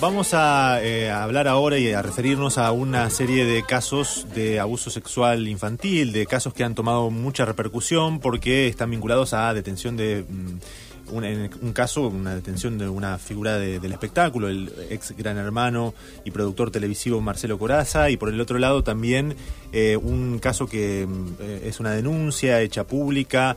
vamos a, eh, hablar ahora y a referirnos a una serie de casos de abuso sexual infantil, de casos que han tomado mucha repercusión porque están vinculados a detención de... Mm, un, en un caso, una detención de una figura del espectáculo, el ex gran hermano y productor televisivo Marcelo Coraza, y por el otro lado también eh, un caso que mm, eh, es una denuncia hecha pública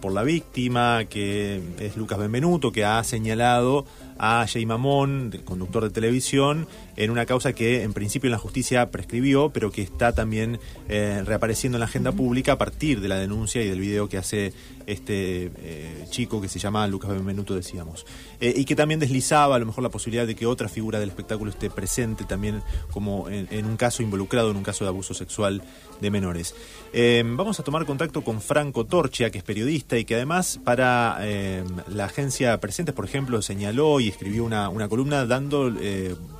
por la víctima, que es Lucas Benvenuto, que ha señalado a Jay Mamón, conductor de televisión, en una causa que en principio en la justicia prescribió, pero que está también eh, reapareciendo en la agenda pública a partir de la denuncia y del video que hace este eh, chico que se llama Lucas Benvenuto, decíamos. Eh, y que también deslizaba a lo mejor la posibilidad de que otra figura del espectáculo esté presente también como en, un caso involucrado, en un caso de abuso sexual de menores. vamos a tomar contacto con Franco Torchia, que es periodista y que además para la agencia Presentes, por ejemplo, señaló y escribió una, una columna dando,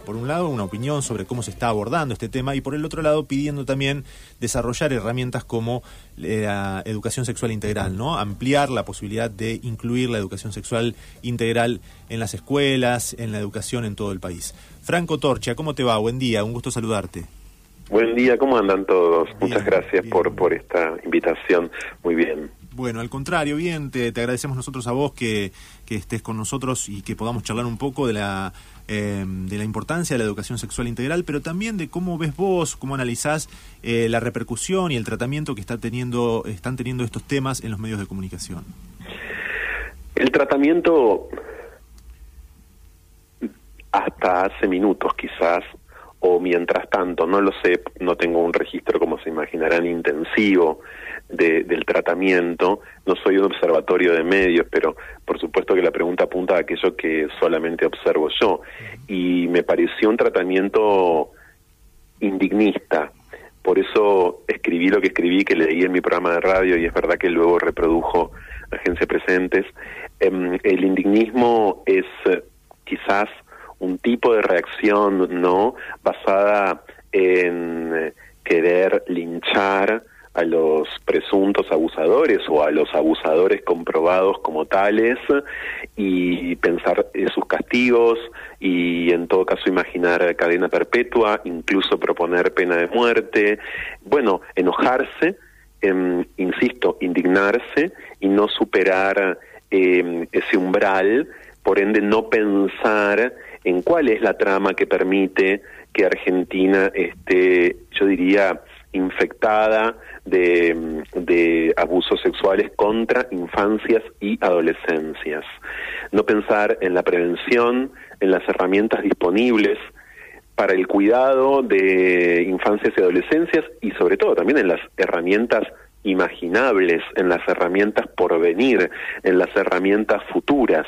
por un lado, una opinión sobre cómo se está abordando este tema y por el otro lado pidiendo también desarrollar herramientas como eh, la educación sexual integral, ¿no? Ampliar la posibilidad de incluir la educación sexual integral en las escuelas, en la educación en todo el país. Franco Torcha, ¿cómo te va? Buen día, un gusto saludarte. Buen día, ¿cómo andan todos? Muchas gracias por, por esta invitación. Muy bien. Bueno, al contrario, bien, te, agradecemos nosotros a vos que, que, estés con nosotros y que podamos charlar un poco de la, eh, de la importancia de la educación sexual integral, pero también de cómo ves vos, cómo analizás eh, la repercusión y el tratamiento que está teniendo, están teniendo estos temas en los medios de comunicación. El tratamiento hasta hace minutos quizás o mientras tanto, no lo sé, no tengo un registro, como se imaginarán, intensivo de, del tratamiento, no soy un observatorio de medios, pero por supuesto que la pregunta apunta a aquello que solamente observo yo, y me pareció un tratamiento indignista, por eso escribí lo que escribí, que leí en mi programa de radio, y es verdad que luego reprodujo Agencia Presentes. Em, el indignismo es eh, quizás un tipo de reacción no basada en querer linchar a los presuntos abusadores o a los abusadores comprobados como tales y pensar en sus castigos y en todo caso imaginar cadena perpetua, incluso proponer pena de muerte, bueno, enojarse, em, insisto, indignarse y no superar em, ese umbral, por ende no pensar en cuál es la trama que permite que Argentina esté, yo diría, infectada de, abusos sexuales contra infancias y adolescencias. No pensar en la prevención, en las herramientas disponibles para el cuidado de infancias y adolescencias y sobre todo también en las herramientas imaginables, en las herramientas por venir, en las herramientas futuras.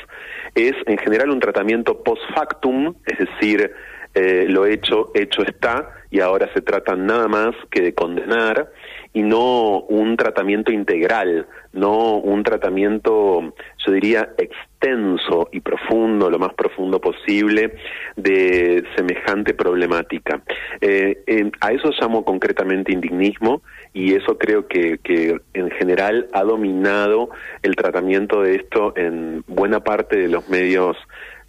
Es en general un tratamiento post factum, es decir, eh, lo hecho, hecho está, y ahora se trata nada más que de condenar, y no un tratamiento integral, no un tratamiento, yo diría, extenso y profundo, lo más profundo posible, de semejante problemática. Eh, a eso llamo concretamente indignismo y eso creo que, que en general ha dominado el tratamiento de esto en buena parte de los medios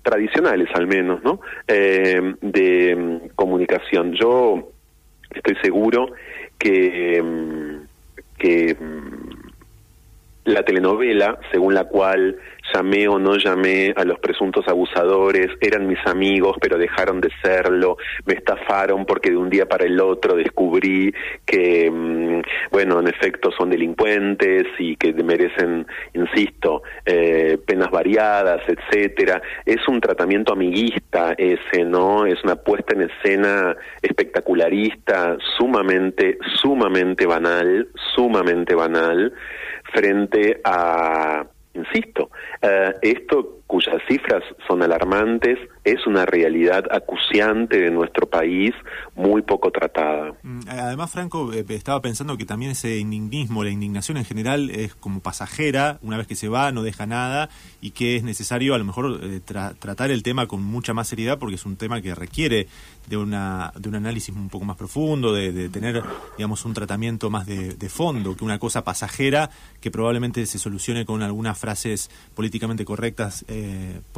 tradicionales al menos, ¿no? Eh, de mm, comunicación. Yo estoy seguro que, mm, que mm, la telenovela, según la cual llamé o no llamé a los presuntos abusadores, eran mis amigos pero dejaron de serlo, me estafaron porque de un día para el otro descubrí que, mm, bueno, en efecto son delincuentes y que merecen, insisto, eh, penas variadas, etcétera. Es un tratamiento amiguista ese, ¿no? Es una puesta en escena espectacularista, sumamente, sumamente banal, sumamente banal, frente a insisto, eh, esto cuyas cifras son alarmantes es una realidad acuciante de nuestro país muy poco tratada. Mm, además, Franco, eh, estaba pensando que también ese indignismo, la indignación en general es como pasajera, una vez que se va no deja nada y que es necesario a lo mejor eh, tratar el tema con mucha más seriedad porque es un tema que requiere de, una, de un análisis un poco más profundo, de, tener, digamos, un tratamiento más de, de fondo que una cosa pasajera que probablemente se solucione con algunas frases políticamente correctas eh,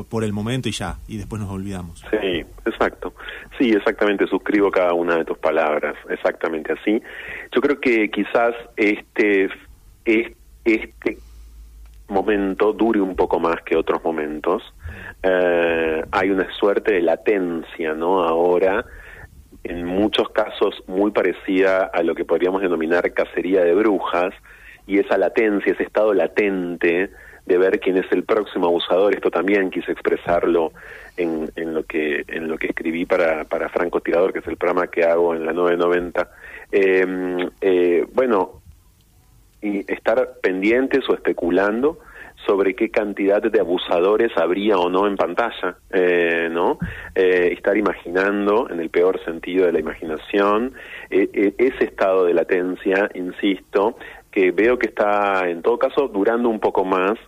por el momento y ya, y después nos olvidamos. Sí, exacto. Sí, exactamente, suscribo cada una de tus palabras, exactamente así. Yo creo que quizás este, este momento dure un poco más que otros momentos. Eh, hay una suerte de latencia, ¿no? Ahora, en muchos casos muy parecida a lo que podríamos denominar cacería de brujas, y esa latencia, ese estado latente de ver quién es el próximo abusador, esto también quise expresarlo en, en lo que en lo que escribí para, para Franco Tirador, que es el programa que hago en la 990. Eh, eh, bueno, y estar pendientes o especulando sobre qué cantidad de abusadores habría o no en pantalla, eh, ¿no? Eh, estar imaginando, en el peor sentido de la imaginación, eh, eh, ese estado de latencia, insisto, que veo que está, en todo caso, durando un poco más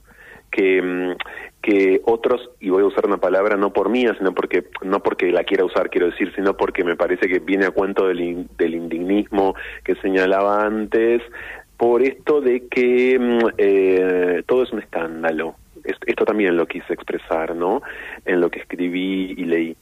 que, mm, que otros, y voy a usar una palabra no por mía, sino porque, no porque la quiera usar, quiero decir, sino porque me parece que viene a cuento del, del indignismo que señalaba antes, por esto de que mm, eh, todo es un escándalo. Esto también lo quise expresar, ¿no? En lo que escribí y leí.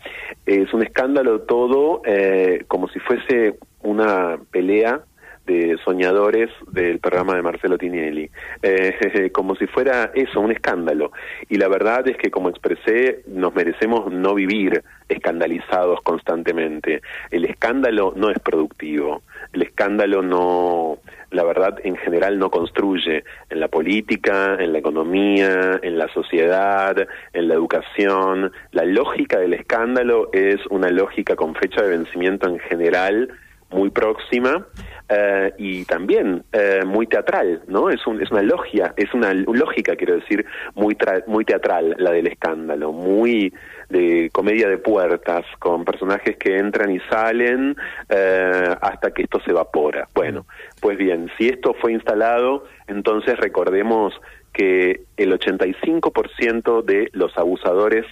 Es un escándalo todo, eh, como si fuese una pelea de soñadores del programa de Marcelo Tinelli, eh, como si fuera eso, un escándalo. Y la verdad es que, como expresé, nos merecemos no vivir escandalizados constantemente. El escándalo no es productivo, el escándalo no, la verdad, en general no construye en la política, en la economía, en la sociedad, en la educación. La lógica del escándalo es una lógica con fecha de vencimiento en general muy próxima eh, y también eh, muy teatral, ¿no? Es, un, es una logia, es una lógica, quiero decir, muy, muy teatral, la del escándalo, muy de comedia de puertas, con personajes que entran y salen eh, hasta que esto se evapora. Bueno, pues bien, si esto fue instalado, entonces recordemos que el 85% de los abusadores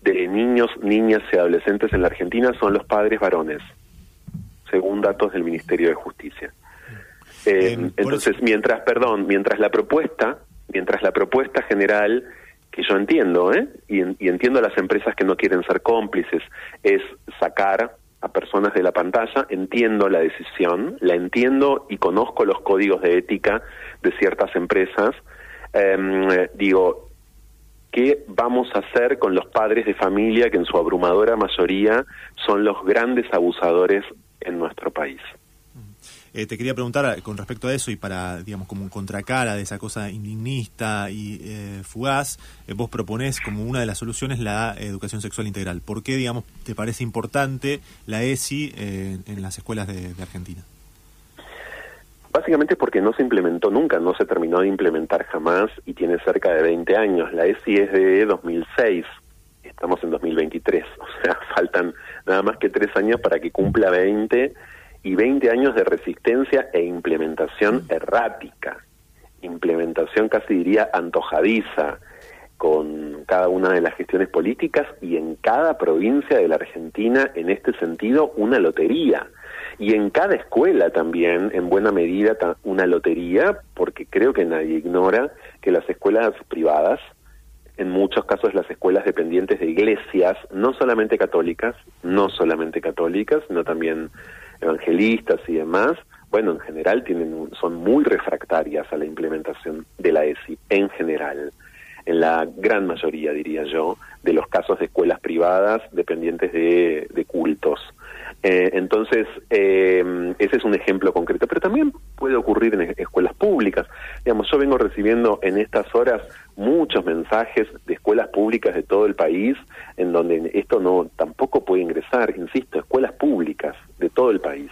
de niños, niñas y adolescentes en la Argentina son los padres varones según datos del Ministerio de Justicia. Eh, entonces, mientras, perdón, mientras la propuesta, mientras la propuesta general que yo entiendo, ¿eh? y, y entiendo a las empresas que no quieren ser cómplices, es sacar a personas de la pantalla, entiendo la decisión, la entiendo y conozco los códigos de ética de ciertas empresas. Eh, digo, ¿qué vamos a hacer con los padres de familia que en su abrumadora mayoría son los grandes abusadores en nuestro país. Eh, te quería preguntar eh, con respecto a eso y para, digamos, como un contracara de esa cosa indignista y eh, fugaz, vos proponés como una de las soluciones la educación sexual integral. ¿Por qué, digamos, te parece importante la ESI en las escuelas de, de, Argentina? Básicamente porque no se implementó nunca, no se terminó de implementar jamás y tiene cerca de 20 años. La ESI es de 2006 estamos en 2023, o sea, faltan nada más que tres años para que cumpla 20 y 20 años de resistencia e implementación errática, implementación casi diría antojadiza con cada una de las gestiones políticas y en cada provincia de la Argentina en este sentido una lotería. Y en cada escuela también en buena medida una lotería porque creo que nadie ignora que las escuelas privadas en muchos casos las escuelas dependientes de iglesias, no solamente católicas, no solamente católicas, sino también evangelistas y demás, bueno, en general tienen son muy refractarias a la implementación de la ESI, en general, en la gran mayoría, diría yo, de los casos de escuelas privadas dependientes de, cultos. Eh, entonces, eh, ese es un ejemplo concreto, pero también puede ocurrir en escuelas públicas. Digamos, yo vengo recibiendo en estas horas muchos mensajes de escuelas públicas de todo el país en donde esto no tampoco puede ingresar, insisto, escuelas públicas de todo el país.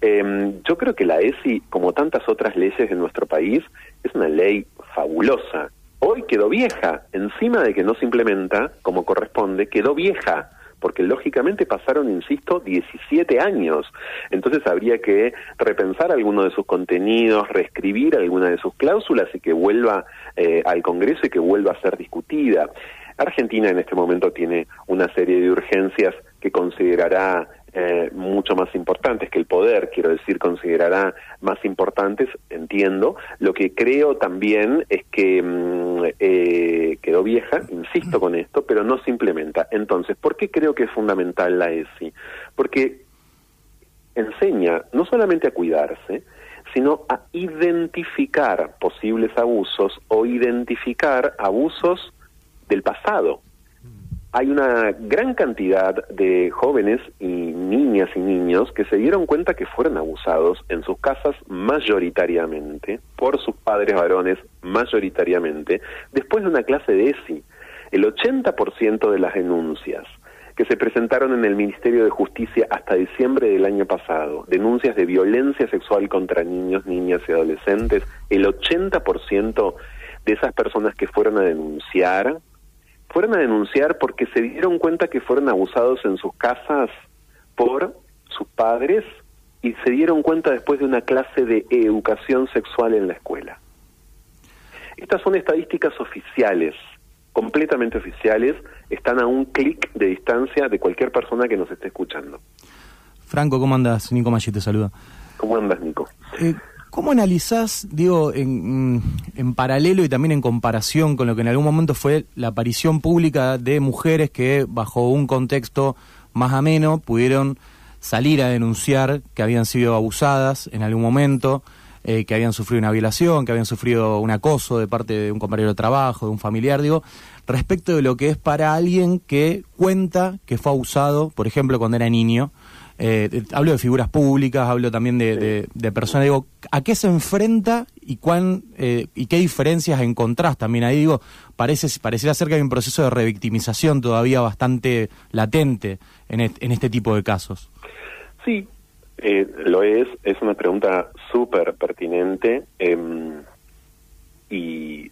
Eh, yo creo que la ESI, como tantas otras leyes de nuestro país, es una ley fabulosa. Hoy quedó vieja, encima de que no se implementa como corresponde, quedó vieja porque lógicamente pasaron, insisto, 17 años. Entonces habría que repensar alguno de sus contenidos, reescribir alguna de sus cláusulas y que vuelva eh, al Congreso y que vuelva a ser discutida. Argentina en este momento tiene una serie de urgencias que considerará eh, mucho más importantes que el poder, quiero decir, considerará más importantes, entiendo. Lo que creo también es que mm, eh, quedó vieja, insisto con esto, pero no se implementa. Entonces, ¿por qué creo que es fundamental la ESI? Porque enseña no solamente a cuidarse, sino a identificar posibles abusos o identificar abusos del pasado. Hay una gran cantidad de jóvenes y niñas y niños que se dieron cuenta que fueron abusados en sus casas mayoritariamente, por sus padres varones mayoritariamente, después de una clase de ESI. El 80% de las denuncias que se presentaron en el Ministerio de Justicia hasta diciembre del año pasado, denuncias de violencia sexual contra niños, niñas y adolescentes, el 80% de esas personas que fueron a denunciar, fueron a denunciar porque se dieron cuenta que fueron abusados en sus casas por sus padres y se dieron cuenta después de una clase de educación sexual en la escuela. Estas son estadísticas oficiales completamente oficiales, están a un clic de distancia de cualquier persona que nos esté escuchando. Franco, ¿cómo andas? Nico Maggi te saluda. ¿Cómo andas, Nico? Eh, ¿Cómo analizás, digo, en, en, paralelo y también en comparación con lo que en algún momento fue la aparición pública de mujeres que bajo un contexto más ameno pudieron salir a denunciar que habían sido abusadas en algún momento? Eh, que habían sufrido una violación, que habían sufrido un acoso de parte de un compañero de trabajo, de un familiar, digo, respecto de lo que es para alguien que cuenta que fue abusado, por ejemplo, cuando era niño. Eh, hablo de figuras públicas, hablo también de, personas, digo, ¿a qué se enfrenta y cuán eh, y qué diferencias encontrás también ahí? Digo, parece, pareciera ser que hay un proceso de revictimización todavía bastante latente en, en este tipo de casos. Sí, eh, lo es, es una pregunta súper pertinente em, y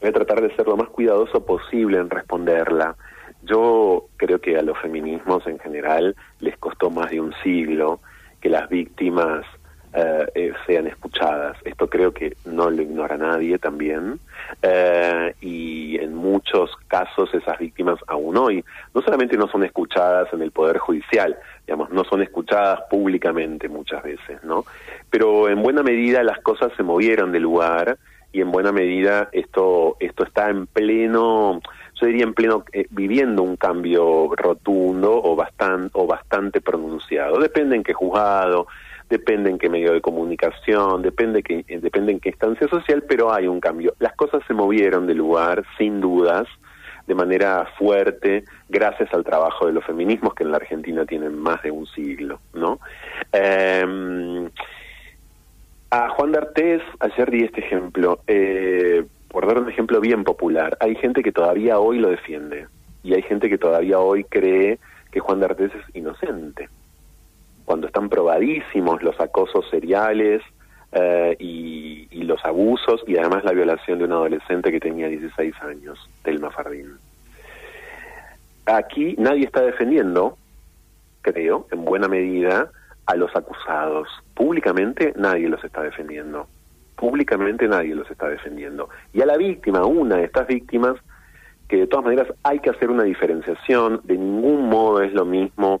voy a tratar de ser lo más cuidadoso posible en responderla. Yo creo que a los feminismos en general les costó más de un siglo que las víctimas eh, eh, sean escuchadas. Esto creo que no lo ignora nadie también. Eh, y en muchos casos esas víctimas aún hoy no solamente no son escuchadas en el Poder Judicial, digamos, no son escuchadas públicamente muchas veces, ¿no? Pero en buena medida las cosas se movieron de lugar y en buena medida esto, esto está en pleno yo en pleno viviendo un cambio rotundo o bastante pronunciado depende en qué juzgado depende en qué medio de comunicación, eh, depende en qué instancia social, pero hay un cambio. Las cosas se movieron de lugar, sin dudas, de manera fuerte, gracias al trabajo de los feminismos que en la Argentina tienen más de un siglo, ¿no? Em, a Juan D'Artés, ayer di este ejemplo, eh, por dar un ejemplo bien popular, hay gente que todavía hoy lo defiende y hay gente que todavía hoy cree que Juan D'Artés es inocente cuando están probadísimos los acosos seriales eh, y, los abusos y además la violación de un adolescente que tenía 16 años, Telma Fardín. Aquí nadie está defendiendo, creo, en buena medida, a los acusados. Públicamente nadie los está defendiendo. Públicamente nadie los está defendiendo. Y a la víctima, una de estas víctimas, que de todas maneras hay que hacer una diferenciación, de ningún modo es lo mismo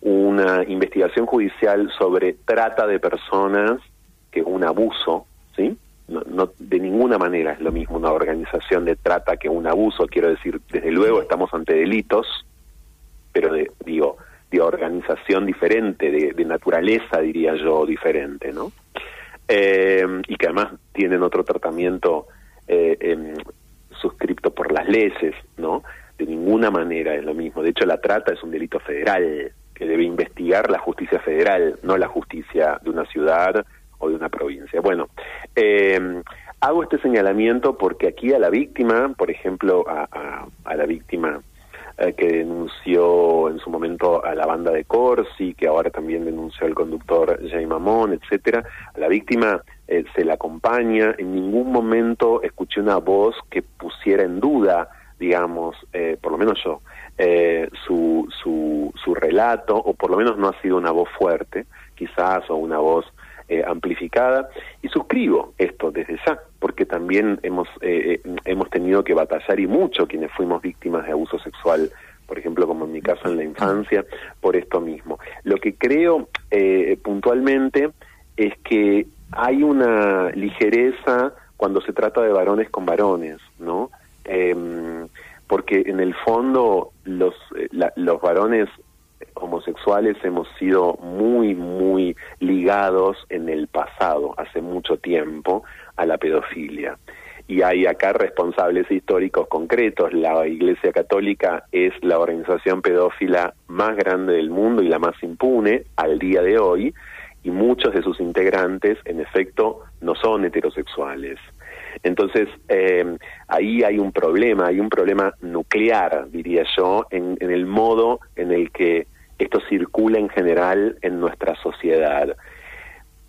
una investigación judicial sobre trata de personas que un abuso, ¿sí? No, de ninguna manera es lo mismo una organización de trata que un abuso, quiero decir, desde luego estamos ante delitos, pero de, digo, de organización diferente, de, naturaleza, diría yo, diferente, ¿no? Eh, y que además tienen otro tratamiento eh, em, suscripto por las leyes, ¿no? De ninguna manera es lo mismo. De hecho, la trata es un delito federal, que debe investigar la justicia federal, no la justicia de una ciudad o de una provincia. Bueno, eh, hago este señalamiento porque aquí a la víctima, por ejemplo, a, la víctima eh, que denunció en su momento a la banda de Corsi, que ahora también denunció al conductor Jay Mamón, etcétera, la víctima eh, se la acompaña, en ningún momento escuché una voz que pusiera en duda, digamos, por lo menos yo, eh, su, su, su relato, o por lo menos no ha sido una voz fuerte, quizás, o una voz eh, amplificada. Y suscribo esto desde ya, porque también hemos, eh, hemos tenido que batallar y mucho quienes fuimos víctimas de abuso sexual por ejemplo, como en mi caso en la infancia, por esto mismo. Lo que creo puntualmente es que hay una ligereza cuando se trata de varones con varones, ¿no? Em, porque en el fondo los, eh, los varones homosexuales hemos sido muy, muy ligados en el pasado, hace mucho tiempo, a la pedofilia. Y hay acá responsables históricos concretos. La Iglesia Católica es la organización pedófila más grande del mundo y la más impune al día de hoy, y muchos de sus integrantes, en efecto, no son heterosexuales. Entonces, eh, ahí hay un problema, hay un problema nuclear, diría yo, en, en el modo en el que esto circula en general en nuestra sociedad.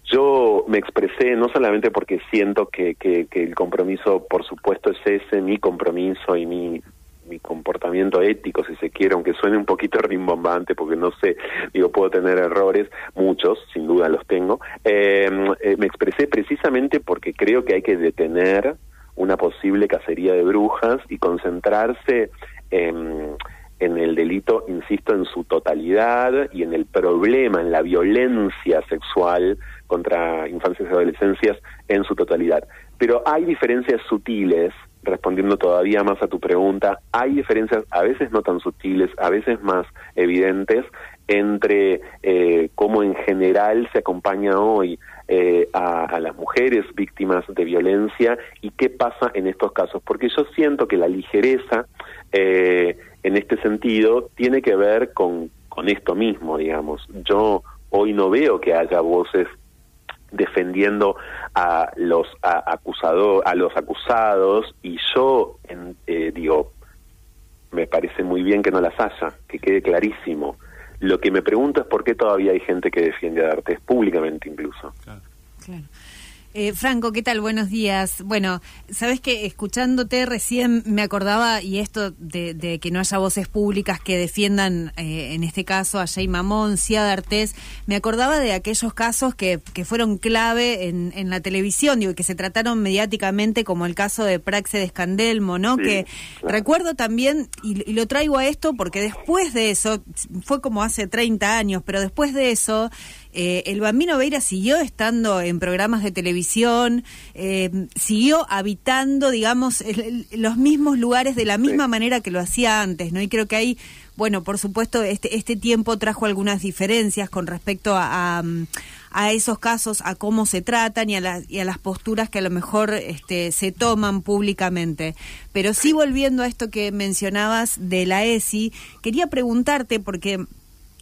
Yo me expresé no solamente porque siento que, que, el compromiso, por supuesto, es ese, mi compromiso y mi, mi comportamiento ético, si se quiere, aunque suene un poquito rimbombante, porque no sé, digo, puedo tener errores, muchos, sin duda los tengo. Em, eh, me expresé precisamente porque creo que hay que detener una posible cacería de brujas y concentrarse en en el delito, insisto, en su totalidad y en el problema, en la violencia sexual contra infancias y adolescencias en su totalidad. Pero hay diferencias sutiles, respondiendo todavía más a tu pregunta, hay diferencias a veces no tan sutiles, a veces más evidentes entre eh, cómo en general se acompaña hoy eh, a, las mujeres víctimas de violencia y qué pasa en estos casos, porque yo siento que la ligereza eh, en este sentido tiene que ver con, con esto mismo, digamos. Yo hoy no veo que haya voces defendiendo a los acusados a los acusados y yo eh, digo me parece muy bien que no las haya que quede clarísimo lo que me pregunto es por qué todavía hay gente que defiende a Artes públicamente incluso claro. Eh, Franco, ¿qué tal? Buenos días. Bueno, sabes que escuchándote recién me acordaba, y esto de, que no haya voces públicas que defiendan, eh, en este caso, a Jay Mamón, Cia D'Artés, me acordaba de aquellos casos que, que fueron clave en, en, la televisión, digo, que se trataron mediáticamente, como el caso de Praxe de Escandelmo, ¿no? que recuerdo también, y, y lo traigo a esto porque después de eso, fue como hace 30 años, pero después de eso, eh, el Bambino Veira siguió estando en programas de televisión, eh, siguió habitando, digamos, los mismos lugares de la misma manera que lo hacía antes, ¿no? Y creo que ahí, bueno, por supuesto, este, este tiempo trajo algunas diferencias con respecto a, a, esos casos, a cómo se tratan y a, las y a las posturas que a lo mejor este, se toman públicamente. Pero sí volviendo a esto que mencionabas de la ESI, quería preguntarte, porque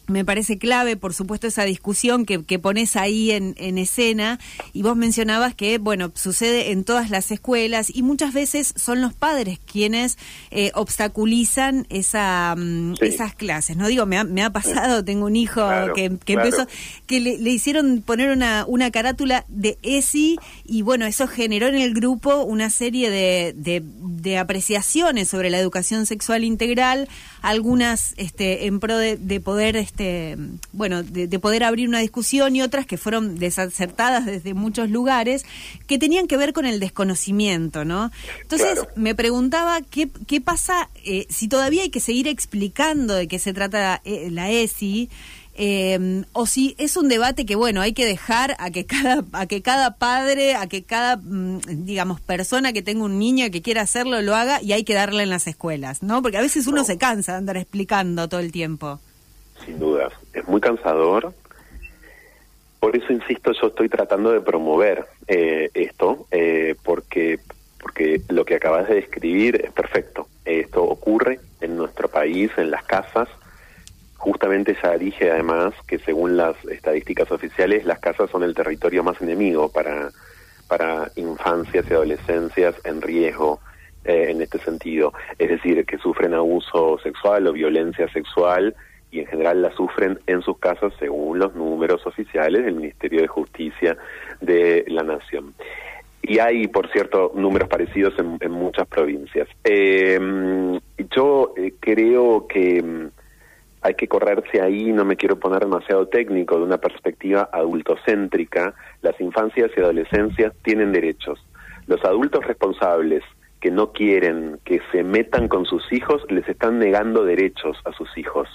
me parece clave, por supuesto, esa discusión que, que pones ahí en, en, escena. Y vos mencionabas que, bueno, sucede en todas las escuelas y muchas veces son los padres quienes eh, obstaculizan esa, mm, esas clases, ¿no? Digo, me ha, me ha pasado, tengo un hijo que, que empezó, que le, le, hicieron poner una, una carátula de ESI y, bueno, eso generó en el grupo una serie de, de, de apreciaciones sobre la educación sexual integral, algunas este, en pro de, de poder este, bueno, de, poder abrir una discusión y otras que fueron desacertadas desde muchos lugares, que tenían que ver con el desconocimiento, ¿no? Entonces me preguntaba qué, qué pasa eh, si todavía hay que seguir explicando de qué se trata eh, la ESI. Eh, o si es un debate que bueno hay que dejar a que cada a que cada padre a que cada mm, digamos persona que tenga un niño que quiera hacerlo lo haga y hay que darle en las escuelas no porque a veces uno se cansa de andar explicando todo el tiempo sin dudas. Es muy cansador. Por eso, insisto, yo estoy tratando de promover eh, esto, eh, porque, porque lo que acabas de describir es perfecto. Esto ocurre en nuestro país, en las casas. Justamente ya dije además que según las estadísticas oficiales, las casas son el territorio más enemigo para, para infancias y adolescencias en riesgo. Eh, en este sentido, es decir, que sufren abuso sexual o violencia sexual y en general la sufren en sus casas según los números oficiales del Ministerio de Justicia de la Nación. Y hay, por cierto, números parecidos en, muchas provincias. Em, yo eh, creo que em, hay que correrse ahí, no me quiero poner demasiado técnico, de una perspectiva adultocéntrica. Las infancias y adolescencias tienen derechos. Los adultos responsables que no quieren que se metan con sus hijos les están negando derechos a sus hijos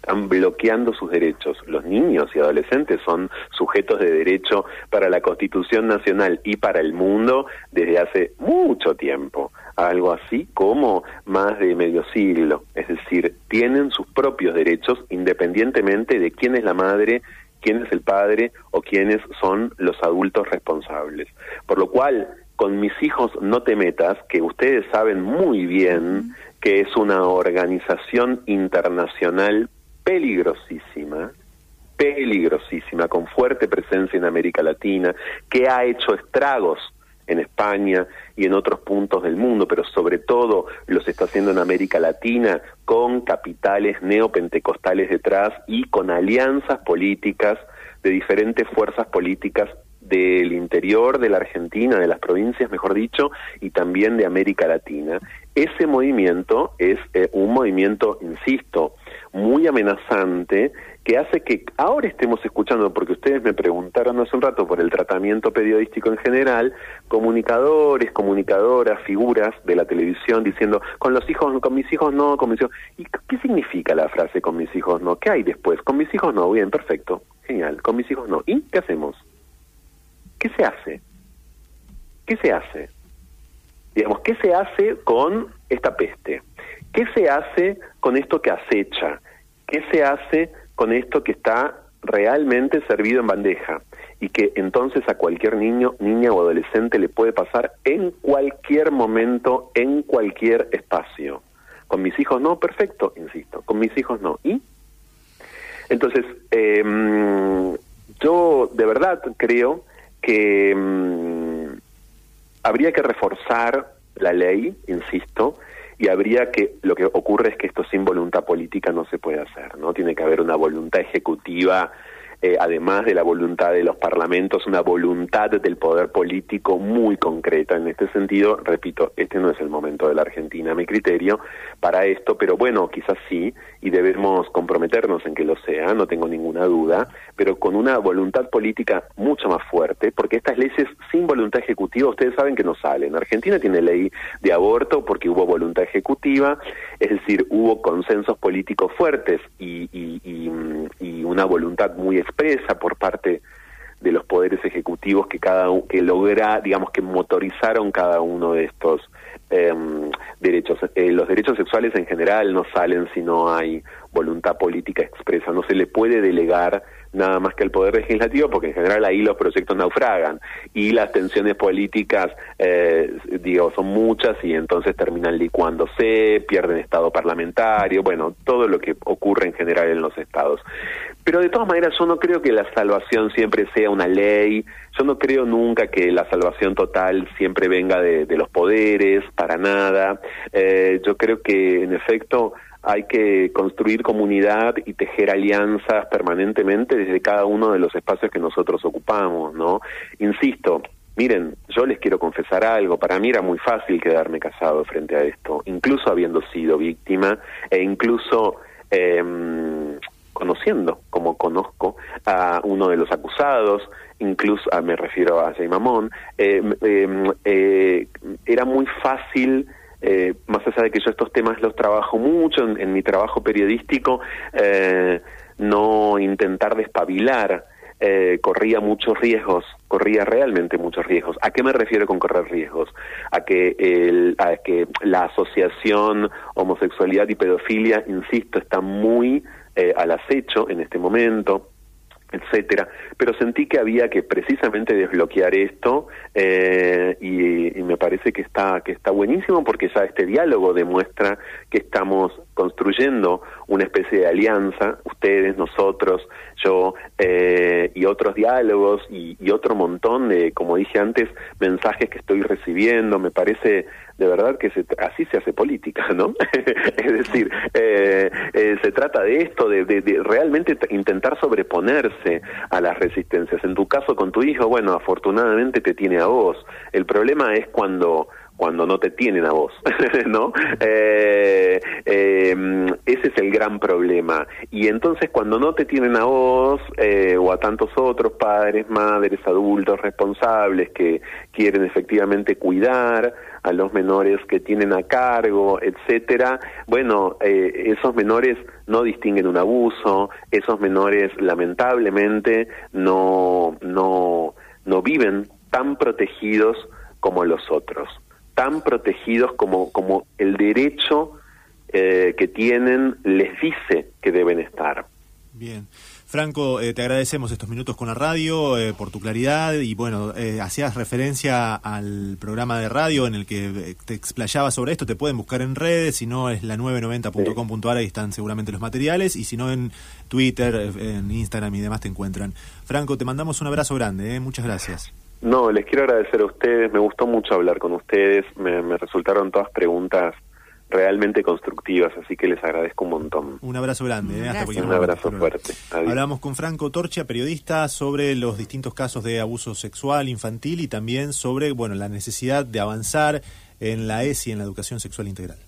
están bloqueando sus derechos. Los niños y adolescentes son sujetos de derecho para la Constitución Nacional y para el mundo desde hace mucho tiempo, algo así como más de medio siglo. Es decir, tienen sus propios derechos independientemente de quién es la madre quién es el padre o quiénes son los adultos responsables. Por lo cual, con mis hijos no te metas, que ustedes saben muy bien que es una organización internacional peligrosísima, peligrosísima, con fuerte presencia en América Latina, que ha hecho estragos en España y en otros puntos del mundo, pero sobre todo los está haciendo en América Latina con capitales neopentecostales detrás y con alianzas políticas de diferentes fuerzas políticas del interior de la Argentina, de las provincias, mejor dicho, y también de América Latina. Ese movimiento es eh, un movimiento, insisto, muy amenazante que hace que ahora estemos escuchando, porque ustedes me preguntaron hace un rato por el tratamiento periodístico en general, comunicadores, comunicadoras, figuras de la televisión diciendo, con los hijos, con mis hijos no, con mis hijos... ¿Y qué significa la frase con mis hijos no? ¿Qué hay después? Con mis hijos no, bien, perfecto, genial, con mis hijos no. ¿Y qué hacemos? ¿Qué se hace? ¿Qué se hace? Digamos, ¿qué se hace con esta peste? ¿Qué se hace con esto que acecha? ¿Qué se hace con esto que está realmente servido en bandeja y que entonces a cualquier niño, niña o adolescente le puede pasar en cualquier momento, en cualquier espacio. Con mis hijos no, perfecto, insisto, con mis hijos no. ¿Y? Entonces, em, yo de verdad creo que em, habría que reforzar la ley, insisto, y habría que, lo que ocurre es que esto sin voluntad política no se puede hacer, ¿no? Tiene que haber una voluntad ejecutiva eh, además de la voluntad de los parlamentos, una voluntad del poder político muy concreta. En este sentido, repito, este no es el momento de la Argentina, mi criterio, para esto, pero bueno, quizás sí, y debemos comprometernos en que lo sea, no tengo ninguna duda, pero con una voluntad política mucho más fuerte, porque estas leyes sin voluntad ejecutiva, ustedes saben que no salen. Argentina tiene ley de aborto porque hubo voluntad ejecutiva, es decir, hubo consensos políticos fuertes y, y, una voluntad muy expresa por parte de los poderes ejecutivos que cada que logra digamos que motorizaron cada uno de estos em, derechos eh, los derechos sexuales en general no salen si no hay voluntad política expresa. No se le puede delegar nada más que el poder legislativo porque en general ahí los proyectos naufragan y las tensiones políticas eh, digo son muchas y entonces terminan licuándose pierden estado parlamentario bueno todo lo que ocurre en general en los estados. Pero de todas maneras yo no creo que la salvación siempre sea una ley, yo no creo nunca que la salvación total siempre venga de, los poderes, para nada. Eh, yo creo que en efecto hay que construir comunidad y tejer alianzas permanentemente desde cada uno de los espacios que nosotros ocupamos, ¿no? Insisto, miren, yo les quiero confesar algo, para mí era muy fácil quedarme casado frente a esto, incluso habiendo sido víctima e incluso... Eh, conociendo, como conozco a uno de los acusados, incluso ah, me refiero a Jay Mamón, eh, em, eh, era muy fácil, eh, más allá de que yo estos temas los trabajo mucho en, mi trabajo periodístico, no intentar despabilar. corría muchos riesgos, corría realmente muchos riesgos. ¿A qué me refiero con correr riesgos? A que, el, a que la asociación homosexualidad y pedofilia, insisto, está muy eh, al acecho en este momento etcétera, pero sentí que había que precisamente desbloquear esto eh, y, me parece que está que está buenísimo porque ya este diálogo demuestra que estamos construyendo una especie de alianza, ustedes, nosotros, yo eh, y otros diálogos y, y otro montón de, como dije antes, mensajes que estoy recibiendo, me parece de verdad que se, así se hace política, ¿no? es decir, eh, eh, se trata de esto, de, de, realmente intentar sobreponerse a las resistencias. En tu caso con tu hijo, bueno, afortunadamente te tiene a vos. El problema es cuando cuando no te tienen a vos, ¿no? Eh, eh, ese es el gran problema. Y entonces cuando no te tienen a vos eh, o a tantos otros padres, madres, adultos responsables que quieren efectivamente cuidar a los menores que tienen a cargo, etcétera, bueno, esos menores no distinguen un abuso, esos menores lamentablemente no no no viven tan protegidos como los otros, tan protegidos como, como el derecho eh, que tienen les dice que deben estar. Bien. Franco, eh, te agradecemos estos minutos con la radio eh, por tu claridad y bueno, hacías referencia al programa de radio en el que te explayabas sobre esto, te pueden buscar en redes, si no es la 990.com.ar, ahí están seguramente los materiales y si no en Twitter, en Instagram y demás te encuentran. Franco, te mandamos un abrazo grande, muchas gracias. No, les quiero agradecer a ustedes, me gustó mucho hablar con ustedes, me, resultaron todas preguntas realmente constructivas, así que les agradezco un montón. Un abrazo grande, ¿eh? hasta Un abrazo fuerte. Hablamos con Franco Torcha, periodista, sobre los distintos casos de abuso sexual infantil y también sobre bueno la necesidad de avanzar en la ESI, en la educación sexual integral.